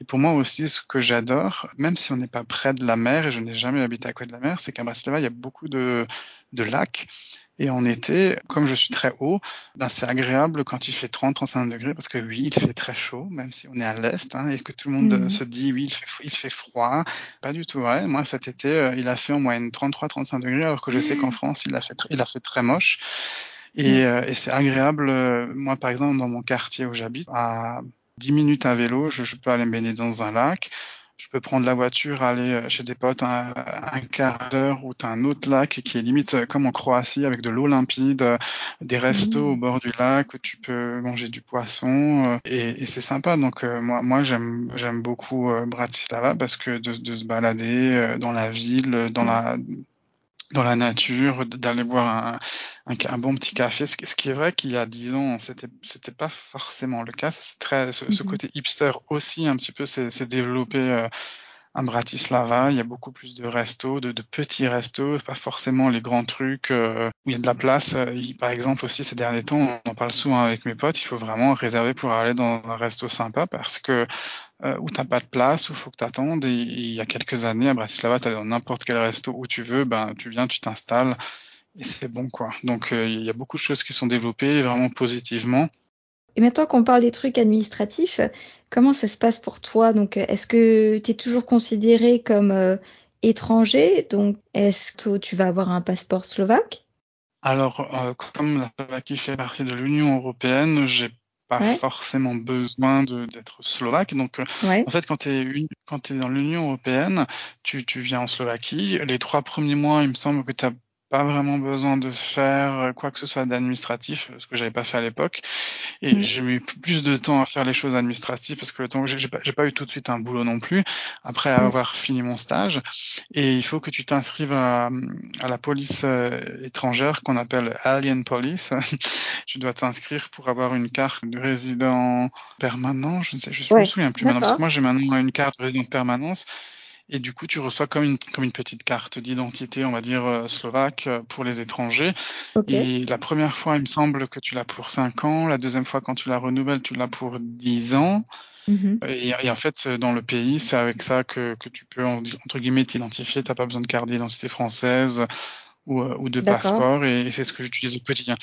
Et pour moi aussi, ce que j'adore, même si on n'est pas près de la mer, et je n'ai jamais habité à côté de la mer, c'est qu'à Bratislava, il y a beaucoup de, de lacs. Et en été, comme je suis très haut, ben c'est agréable quand il fait 30-35 degrés parce que oui, il fait très chaud, même si on est à l'est hein, et que tout le monde mmh. se dit oui, il fait, il fait froid. Pas du tout vrai. Moi, cet été, euh, il a fait en moyenne 33-35 degrés alors que je sais qu'en France, il a fait, il a fait très moche. Et, euh, et c'est agréable. Euh, moi, par exemple, dans mon quartier où j'habite, à 10 minutes à vélo, je, je, peux aller me baigner dans un lac. Je peux prendre la voiture, aller euh, chez des potes un, un quart d'heure où tu as un autre lac qui est limite euh, comme en Croatie avec de l'eau limpide, euh, des restos mmh. au bord du lac où tu peux manger du poisson et, et c'est sympa. Donc moi, moi j'aime j'aime beaucoup Bratislava parce que de, de, se balader dans la ville, dans mmh. la dans la nature, d'aller boire un, un, un, bon petit café. Ce, ce qui est vrai qu'il y a dix ans, c'était c'était pas forcément le cas. C'est très ce, mm -hmm. ce, côté hipster aussi un petit peu s'est développé euh, à Bratislava. Il y a beaucoup plus de restos, de, petits restos, pas forcément les grands trucs euh, où il y a de la place. Il, par exemple aussi ces derniers temps, on en parle souvent avec mes potes. Il faut vraiment réserver pour aller dans un resto sympa parce que euh, où t'as pas de place, où faut que t'attendes. Et, il y a quelques années, à Bratislava, t'allais dans n'importe quel resto où tu veux, ben tu viens, tu t'installes et c'est bon quoi. Donc euh, il y a beaucoup de choses qui sont développées vraiment positivement. Et maintenant qu'on parle des trucs administratifs, comment ça se passe pour toi? Donc est-ce que tu es toujours considéré comme euh, étranger? Donc est-ce que tu vas avoir un passeport slovaque? Alors euh, comme la Slovaquie fait partie de l'Union européenne, j'ai pas ouais. forcément besoin d'être slovaque. Donc, ouais. en fait, quand tu es, es, dans l'Union européenne, tu, tu viens en Slovaquie. Les trois premiers mois, il me semble que tu as pas vraiment besoin de faire quoi que ce soit d'administratif, ce que j'avais pas fait à l'époque. Et mmh. j'ai mis plus de temps à faire les choses administratives parce que le temps que j'ai pas, pas eu tout de suite un boulot non plus après mmh. avoir fini mon stage. Et il faut que tu t'inscrives à, à, la police euh, étrangère qu'on appelle Alien Police. [laughs] tu dois t'inscrire pour avoir une carte de résident permanent. Je ne sais, je, ouais. me souviens plus maintenant parce que moi j'ai maintenant une carte de résident de permanence et du coup tu reçois comme une comme une petite carte d'identité on va dire euh, slovaque euh, pour les étrangers. Okay. et la première fois il me semble que tu l'as pour 5 ans. La deuxième fois quand tu la renouvelles tu l'as pour 10 ans. Mm-hmm. et, et, en fait dans le pays c'est avec ça que, que tu peux entre guillemets t'identifier. T'as pas besoin de carte d'identité française ou, euh, ou de passeport et, et c'est ce que j'utilise au quotidien.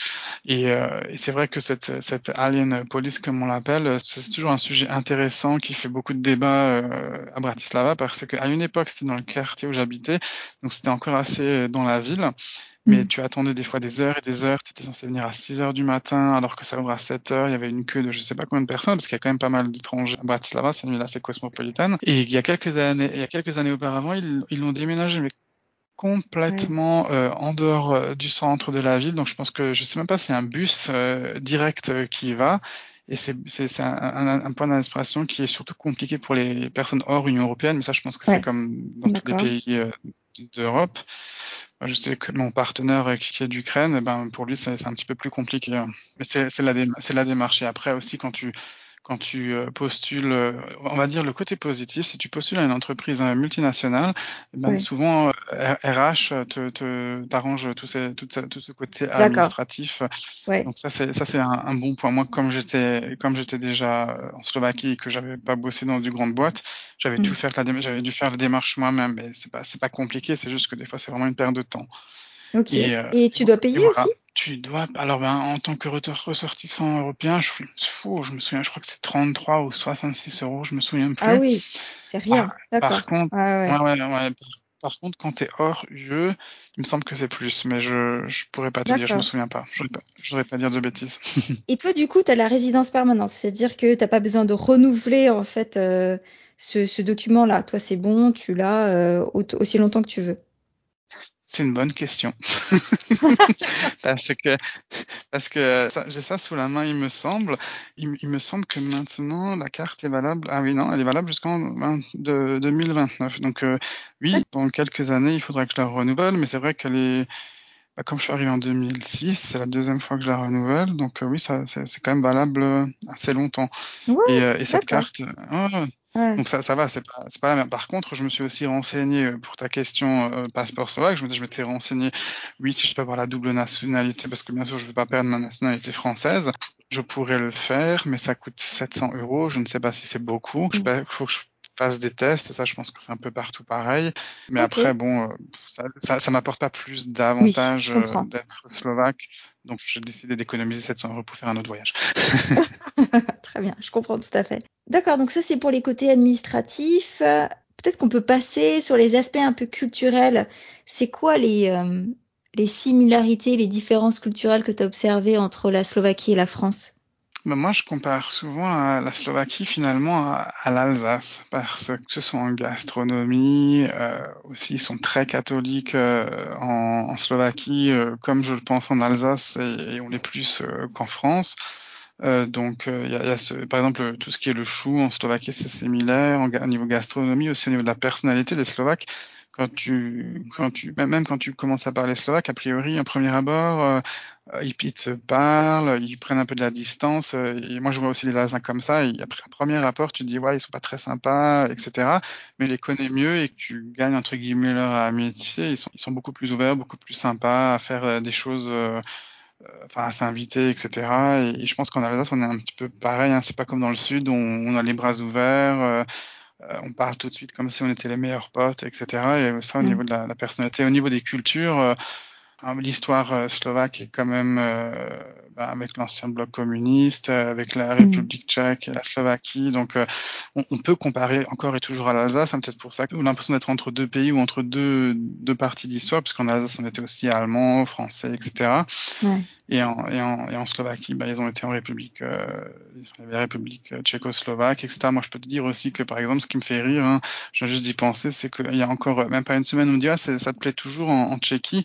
Et, euh, et c'est vrai que cette, cette alien police, comme on l'appelle, c'est toujours un sujet intéressant qui fait beaucoup de débats euh, à Bratislava parce qu'à une époque, c'était dans le quartier où j'habitais, donc c'était encore assez dans la ville. Mais mmh. tu attendais des fois des heures et des heures. Tu étais censé venir à 6 heures du matin, alors que ça ouvre à 7 heures. Il y avait une queue de je sais pas combien de personnes, parce qu'il y a quand même pas mal d'étrangers à Bratislava. C'est une ville assez cosmopolitaine. Et il y a quelques années, il y a quelques années auparavant, ils, ils l'ont déménagé, mais complètement ouais. euh, en dehors euh, du centre de la ville. Donc je pense que je sais même pas y a un bus euh, direct euh, qui y va. Et c'est un, un, un, point d'inspiration qui est surtout compliqué pour les personnes hors Union européenne, mais ça je pense que ouais. c'est comme dans tous les pays euh, d'Europe. Je sais que mon partenaire qui est d'Ukraine, ben pour lui c'est un petit peu plus compliqué. Hein. Mais c'est la, la démarche. Et après aussi quand tu quand tu euh, postules, euh, on va dire le côté positif, si tu postules à une entreprise euh, multinationale, ben oui. souvent RH te, te t'arrange tout, ces, tout, tout, ce côté administratif. Donc ça c'est ça c'est un, un, bon point. Moi comme j'étais comme j'étais déjà en Slovaquie et que j'avais pas bossé dans du grande boîte, j'avais mmh. tout faire la j'avais dû faire la démarche moi-même. Mais c'est pas c'est pas compliqué, c'est juste que des fois c'est vraiment une perte de temps. Ok. Et, euh, et tu dois payer voilà. aussi? Tu dois, alors ben, en tant que ressortissant européen, je, fou, je me souviens, je crois que c'est 33 ou 66 euros, je me souviens plus. Ah oui, c'est rien. Par, par contre, ah ouais. Ouais, ouais, par, par, contre, quand tu es hors UE, il me semble que c'est plus, mais je je pourrais pas te dire, je me souviens pas. Je je voudrais pas dire de bêtises. [laughs] Et toi, du coup, tu as la résidence permanente, c'est-à-dire que t'as pas besoin de renouveler en fait euh, ce, ce document-là. Toi, c'est bon, tu l'as euh, aussi longtemps que tu veux. C'est une bonne question. [laughs] parce que, parce que j'ai ça sous la main, il me semble. Il, il, me semble que maintenant, la carte est valable. Ah oui, non, elle est valable jusqu'en 2029. Donc, euh, oui, dans quelques années, il faudra que je la renouvelle, mais c'est vrai qu'elle est, bah, comme je suis arrivé en 2006, c'est la deuxième fois que je la renouvelle, donc oui, ça, c'est, quand même valable assez longtemps. et, et cette carte, donc ça, ça va, c'est pas, c'est pas la même. Par contre, je me suis aussi renseigné euh, pour ta question euh, passeport slovaque. Je me, je m'étais renseigné, oui, si je peux avoir la double nationalité, parce que bien sûr, je veux pas perdre ma nationalité française. Je pourrais le faire, mais ça coûte 700 euros. Je ne sais pas si c'est beaucoup. Il mm. faut que je fasse des tests. Ça, je pense que c'est un peu partout pareil. Mais après, bon, euh, ça, ça, ça m'apporte pas plus d'avantages d'être slovaque. Donc, j'ai décidé d'économiser 700 euros pour faire un autre voyage. [laughs] [laughs] Très bien, je comprends tout à fait. D'accord, donc ça c'est pour les côtés administratifs. Peut-être qu'on peut passer sur les aspects un peu culturels. C'est quoi les, euh, les similarités, les différences culturelles que tu as observées entre la Slovaquie et la France? Ben moi, je compare souvent la Slovaquie finalement à, l'Alsace parce que ce soit en gastronomie, euh, aussi ils sont très catholiques euh, en, en, Slovaquie, comme je le pense en Alsace et, et on est plus qu'en France. Euh, donc, euh, il y, a, y, a ce, par exemple, tout ce qui est le chou en Slovaquie, c'est similaire. En, au niveau gastronomie, aussi au niveau de la personnalité, les Slovaques, quand tu, quand tu, même quand tu commences à parler slovaque, a priori, en premier abord, euh, ils, te parlent, ils prennent un peu de la distance. et moi, je vois aussi les Alsaciens comme ça. Et après un premier rapport, tu te dis, ouais, ils sont pas très sympas, etc. Mais les connais mieux et tu gagnes, entre guillemets, leur amitié, ils sont, ils sont beaucoup plus ouverts, beaucoup plus sympas à faire des choses euh, enfin à s'inviter, etc. Et, je pense qu'en Alsace, on est un petit peu pareil. Hein. C'est pas comme dans le sud, on, on a les bras ouverts. Euh, euh, on parle tout de suite comme si on était les meilleurs potes, etc. Et ça, au mm. niveau de la, la, personnalité, au niveau des cultures, l'histoire slovaque est quand même bah, avec l'ancien bloc communiste, avec la mm. République tchèque et la Slovaquie. Donc, on, on, peut comparer encore et toujours à l'Alsace. C'est peut-être pour ça qu'on a l'impression d'être entre deux pays ou entre deux, deux parties d'histoire, puisqu'en Alsace, on était aussi allemand, français, etc. Ouais. Et en, et, en, et en Slovaquie, bah, ils ont été en République, euh, la République tchécoslovaque, etc. Moi, je peux te dire aussi que, par exemple, ce qui me fait rire, hein, viens juste d'y penser, c'est qu'il y a encore même pas une semaine, on me dit ah, ça te plaît toujours en, en Tchéquie?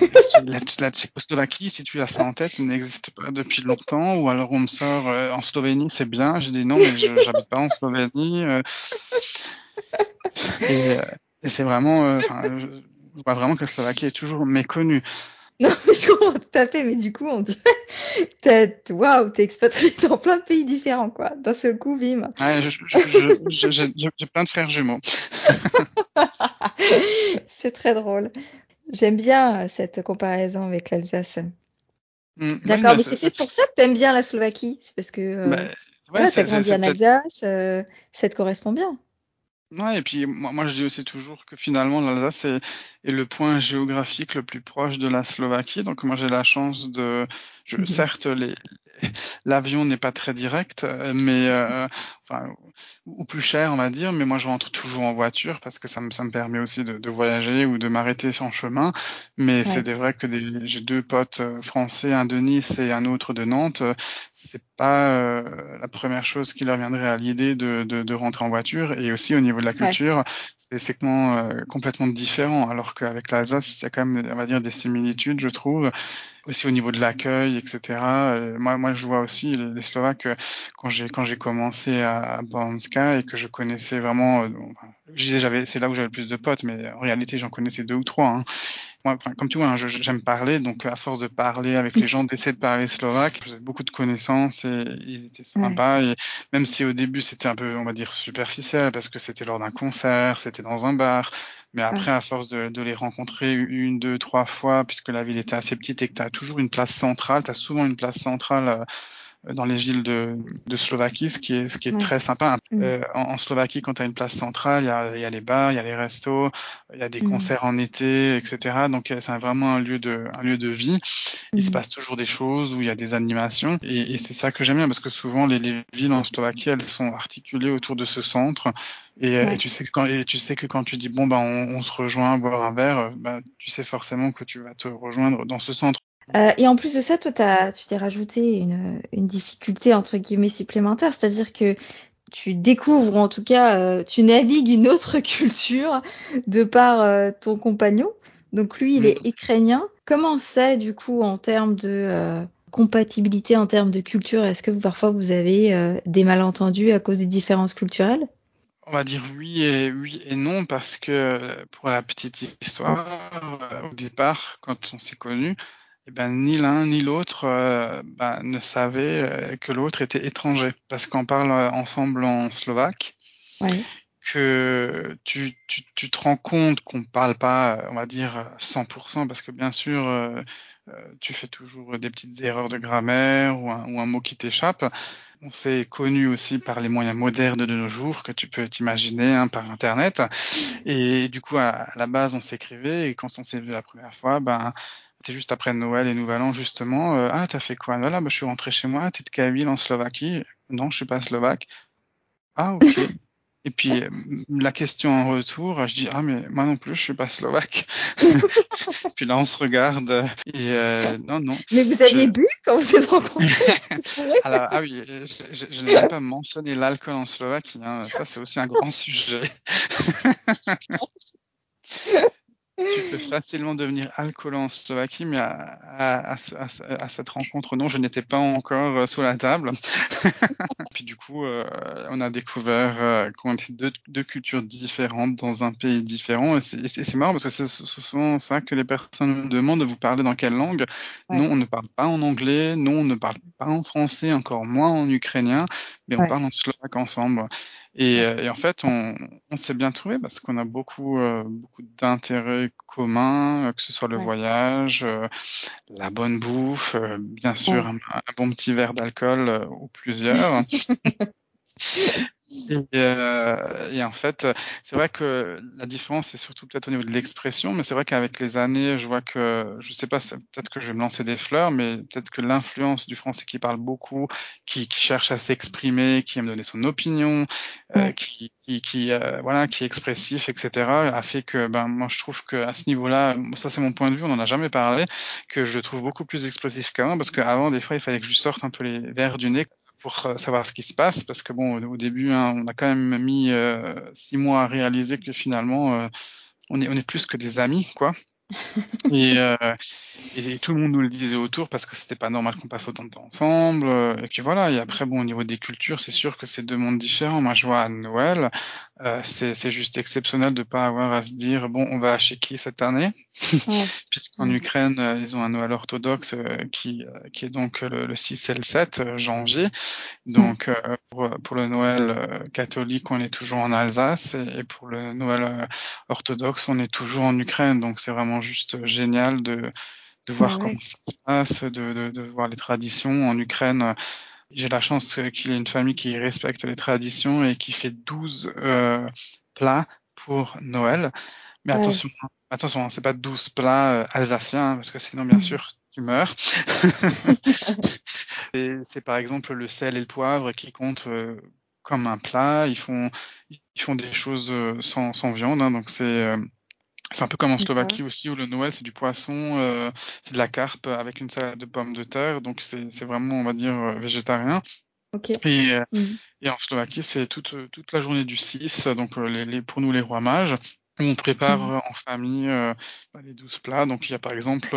[laughs] la, la, Tchécoslovaquie, si tu as ça en tête, n'existe pas depuis longtemps. Ou alors on me sort euh, en Slovénie, c'est bien. J'ai dit non, mais je j'habite pas en Slovénie. Euh. et, euh, et c'est vraiment, je vois vraiment que la Slovaquie est toujours méconnue. [laughs] Non, mais je comprends tout à fait, mais du coup, on dirait, waouh, t'es expatrié dans plein de pays différents, quoi. D'un seul coup, bim. Ouais, j'ai plein de frères jumeaux. [laughs] c'est très drôle. J'aime bien euh, cette comparaison avec l'Alsace. Mmh, D'accord, mais c'est peut-être pour ça que t'aimes bien la Slovaquie. C'est parce que euh, bah, voilà, t'as grandi en Alsace, euh, ça te correspond bien. Ouais, et puis moi, moi je dis aussi toujours que finalement l'Alsace est, est, le point géographique le plus proche de la Slovaquie. Donc moi j'ai la chance de, je, mmh certes l'avion n'est pas très direct, euh, mais euh, enfin, ou plus cher on va dire. Mais moi je rentre toujours en voiture parce que ça me, ça me permet aussi de, de voyager ou de m'arrêter en chemin. Mais ouais. c'est vrai que j'ai deux potes euh, français, un de Nice et un autre de Nantes c'est pas euh, la première chose qui leur viendrait à l'idée de, de, de, rentrer en voiture. Et aussi au niveau de la culture, ouais. c'est complètement, euh, complètement différent. Alors qu'avec l'Alsace, il y a quand même, on va dire, des similitudes, je trouve. Aussi au niveau de l'accueil, etc. Euh, moi, moi, je vois aussi les, Slovaques quand j'ai quand j'ai commencé à, à Banska et que je connaissais vraiment. Euh, je disais, j'avais, c'est là où j'avais le plus de potes, mais en réalité, j'en connaissais deux ou trois. Hein moi, comme tu vois, hein, j'aime parler, donc à force de parler avec les gens, d'essayer de parler slovaque, j'ai beaucoup de connaissances et ils étaient sympas. Ouais. Et même si au début c'était un peu, on va dire, superficiel, parce que c'était lors d'un concert, c'était dans un bar, mais après, à force de, de, les rencontrer une, deux, trois fois, puisque la ville était assez petite et que tu as toujours une place centrale, tu as souvent une place centrale euh, dans les villes de, de Slovaquie, ce qui est, ce qui est ouais. très sympa. Mmh. Euh, en, en, Slovaquie, quand tu as une place centrale, il y a, y a, les bars, il y a les restos, il y a des mmh. concerts en été, etc. Donc euh, c'est vraiment un lieu de, un lieu de vie. Mmh. Il se passe toujours des choses où il y a des animations. Et, et c'est ça que j'aime bien parce que souvent les, les, villes en Slovaquie, elles sont articulées autour de ce centre. Et, euh, ouais. et, tu sais que quand, et tu sais que quand tu dis bon ben on, on se rejoint à boire un verre, ben, tu sais forcément que tu vas te rejoindre dans ce centre. Euh, et en plus de ça, toi, as, tu t'es rajouté une, une, difficulté entre guillemets supplémentaire, c'est-à-dire que tu découvres, en tout cas, euh, tu navigues une autre [laughs] culture de par euh, ton compagnon. Donc lui, il est ukrainien. Comment c'est du coup en termes de compatibilité, en termes de culture? Est-ce que vous, parfois vous avez des malentendus à cause des différences culturelles? On va dire oui et oui et non parce que pour la petite histoire, au départ, quand on s'est connus, eh ben, ni l'un ni l'autre euh, ben, ne savait que l'autre était étranger parce qu'on parle ensemble en slovaque. Que tu, tu, tu, te rends compte qu'on ne parle pas, on va dire, 100%, parce que bien sûr, euh, tu fais toujours des petites erreurs de grammaire ou un, ou un mot qui t'échappe. On s'est connu aussi par les moyens modernes de nos jours que tu peux t'imaginer hein, par Internet. Et du coup, à, la base, on s'écrivait et quand on s'est vu la première fois, ben c'est juste après Noël et Nouvel An justement. Euh, ah, t'as fait quoi? Voilà, ben, je suis rentré chez moi. T'es de ville en Slovaquie? Non, je suis pas slovaque. Ah, ok. Et puis euh, la question en retour, je dis ah mais moi non plus je suis pas slovaque. [laughs] puis là on se regarde et euh, non non. Mais vous aviez bu quand vous êtes rencontrés [laughs] Alors ah oui, je, je, n'ai pas mentionné l'alcool en Slovaquie. Hein. Ça c'est aussi un grand sujet. [laughs] tu peux facilement devenir alcoolo en Slovaquie, mais à, à, à, à cette rencontre, non, je n'étais pas encore euh, sous la table. [laughs] Puis du coup, euh, on a découvert euh, qu'on était deux, deux, cultures différentes dans un pays différent. Et c'est marrant parce que c'est souvent ça que les personnes me demandent, vous parler dans quelle langue Non, on ne parle pas en anglais, non, on ne parle pas en français, encore moins en ukrainien, mais on parle en slovaque ensemble. Et, euh, et, en fait, on, on s'est bien trouvé parce qu'on a beaucoup, euh, beaucoup d'intérêts communs, euh, que ce soit le ouais. voyage, euh, la bonne bouffe, euh, bien sûr ouais. un, un, bon petit verre d'alcool ou plusieurs. [laughs] [laughs] Et, euh, et, en fait, c'est vrai que la différence, c'est surtout peut-être au niveau de l'expression, mais c'est vrai qu'avec les années, je vois que, je sais pas, peut-être que je vais me lancer des fleurs, mais peut-être que l'influence du français qui parle beaucoup, qui, qui cherche à s'exprimer, qui aime donner son opinion, euh, qui, qui, qui euh, voilà, qui est expressif, etc., a fait que, ben, moi, je trouve que à ce niveau-là, ça c'est mon point de vue, on n'en a jamais parlé, que je trouve beaucoup plus expressif qu'avant, parce qu'avant, des fois, il fallait que je sorte un peu les verres du nez pour euh, savoir ce qui se passe, parce que bon, au début, hein, on a quand même mis euh, six mois à réaliser que finalement, euh, on est on est plus que des amis, quoi. [laughs] et, euh, et, tout le monde nous le disait autour parce que c'était pas normal qu'on passe autant de temps ensemble. Et puis voilà. Et après, bon, au niveau des cultures, c'est sûr que c'est deux mondes différents. Moi, je vois à Noël, euh, c'est juste exceptionnel de pas avoir à se dire bon, on va chez qui cette année, ouais. [laughs] puisqu'en Ukraine, ils ont un Noël orthodoxe qui qui est donc le, le 6 et le 7 janvier. Donc euh, pour, pour, le Noël catholique, on est toujours en Alsace et, pour le Noël orthodoxe, on est toujours en Ukraine. Donc c'est vraiment juste génial de, de voir ouais. comment ça se passe, de, de, de, voir les traditions. En Ukraine, j'ai la chance qu'il y ait une famille qui respecte les traditions et qui fait 12 euh, plats pour Noël. Mais ouais. attention, attention, hein, c'est pas 12 plats euh, alsaciens, hein, parce que sinon, bien sûr, tu meurs. [laughs] c'est par exemple le sel et le poivre qui comptent euh, comme un plat. Ils font, ils font des choses euh, sans, sans viande, hein, donc c'est c'est un peu comme en Slovaquie aussi, où le Noël, c'est du poisson, euh, c'est de la carpe avec une salade de pommes de terre, donc c'est vraiment, on va dire, euh, végétarien. Okay. Et, euh, mmh. et, en Slovaquie, c'est toute, toute la journée du 6, donc les, les, pour nous les rois mages, on prépare mmh. en famille bah, les douze plats. Donc il y a par exemple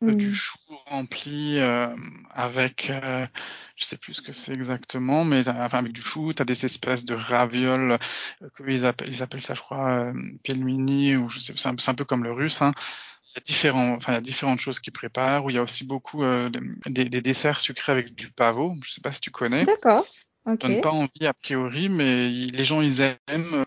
mmh. du chou rempli avec, je sais plus ce que c'est exactement, mais enfin avec du chou, tu as des espèces de ravioles, euh, ils, appellent, ils appellent ça, je crois, euh, pelmini, ou je sais, c'est un, un, peu comme le russe. Hein. Il y a différents, enfin il y a différentes choses qu'ils préparent. Où il y a aussi beaucoup euh, des, des, desserts sucrés avec du pavot. Je sais pas si tu connais. D'accord. Okay. Ça donne pas envie a priori, mais les gens ils aiment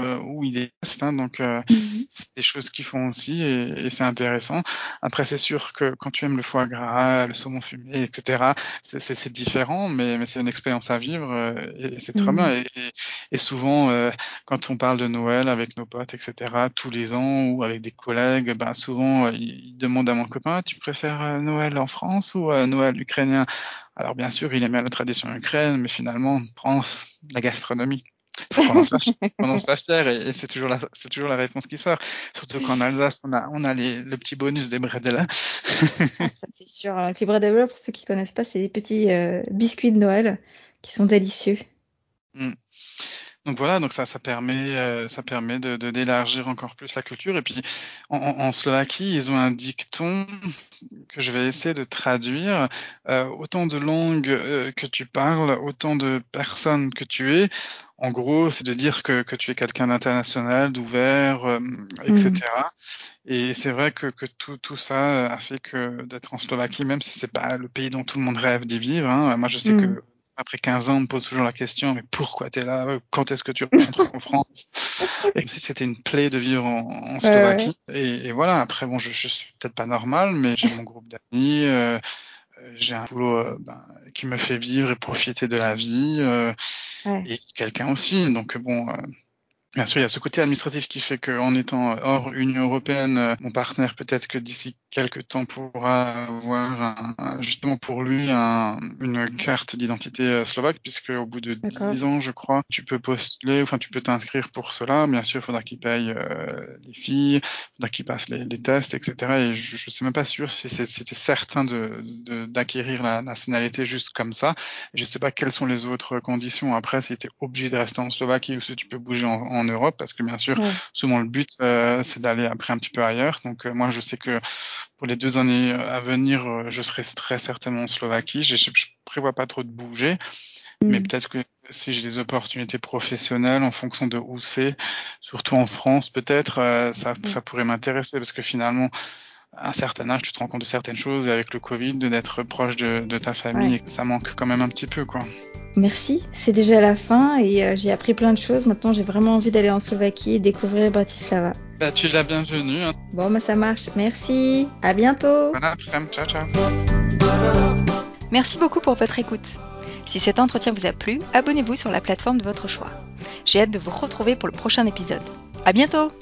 euh, où ils testent. Hein, donc, euh, mm -hmm. c'est des choses qu'ils font aussi et, et c'est intéressant. Après, c'est sûr que quand tu aimes le foie gras, le saumon fumé, etc., c'est différent, mais, mais c'est une expérience à vivre euh, et, c'est très mm -hmm. bien. Et, et souvent, euh, quand on parle de Noël avec nos potes, etc., tous les ans ou avec des collègues, ben souvent, ils demandent à mon copain, tu préfères Noël en France ou Noël ukrainien? Alors bien sûr, il aime bien la tradition ukraine, mais finalement, prend la gastronomie pendant sa fière et, et c'est toujours la c'est toujours la réponse qui sort. Surtout qu'en Alsace on a on a les, le petit bonus des bredela ah, c'est sûr. Les bredela pour ceux qui connaissent pas c'est des petits euh, biscuits de Noël qui sont délicieux. Mm. Donc voilà, donc ça, ça permet, euh, ça permet de d'élargir encore plus la culture. Et puis en, en, Slovaquie, ils ont un dicton que je vais essayer de traduire. Euh, autant de langues euh, que tu parles, autant de personnes que tu es. En gros, c'est de dire que, que tu es quelqu'un d'international, d'ouvert, euh, etc. Mm. Et c'est vrai que, que tout, tout ça a fait que d'être en Slovaquie, même si c'est pas le pays dont tout le monde rêve d'y vivre, hein, moi je sais que mm après 15 ans, on me pose toujours la question, mais pourquoi tu es là? Quand est-ce que tu rentres en France? Et si c'était une plaie de vivre en, Slovaquie. Et, et, voilà, après, bon, je, je suis peut-être pas normal, mais j'ai mon groupe d'amis, euh, euh j'ai un boulot euh, ben, qui me fait vivre et profiter de la vie, euh, ouais. et quelqu'un aussi. Donc bon, euh, Bien sûr, il y a ce côté administratif qui fait qu'en étant hors Union européenne, mon partenaire peut-être que d'ici quelques temps pourra avoir un, justement pour lui un, une carte d'identité euh, slovaque, puisque au bout de 10 ans, je crois, tu peux postuler, enfin tu peux t'inscrire pour cela. Bien sûr, il faudra qu'il paye euh, les filles, il faudra qu'il passe les, les, tests, etc. Et je, je sais même pas sûr si c'était certain de d'acquérir la nationalité juste comme ça. Je sais pas quelles sont les autres conditions après, si tu es obligé de rester en Slovaquie ou si tu peux bouger en, en en Europe parce que bien sûr, ouais. souvent le but euh, c'est d'aller après un petit peu ailleurs. Donc euh, moi je sais que pour les deux années à venir, euh, je serai très certainement en Slovaquie. Je, je prévois pas trop de bouger, mm. mais peut-être que si j'ai des opportunités professionnelles en fonction de où c'est, surtout en France peut-être, euh, ça, mm. ça pourrait m'intéresser parce que finalement à un certain âge, tu te rends compte de certaines choses et avec le Covid, d'être proche de, de, ta famille, ouais. ça manque quand même un petit peu, quoi. Merci, c'est déjà la fin et euh, j'ai appris plein de choses. Maintenant, j'ai vraiment envie d'aller en Slovaquie et découvrir Bratislava. Bah, tu es la bienvenue. Hein. Bon, bah, ça marche. Merci. À bientôt. Voilà, ciao, ciao. Merci beaucoup pour votre écoute. Si cet entretien vous a plu, abonnez-vous sur la plateforme de votre choix. J'ai hâte de vous retrouver pour le prochain épisode. À bientôt!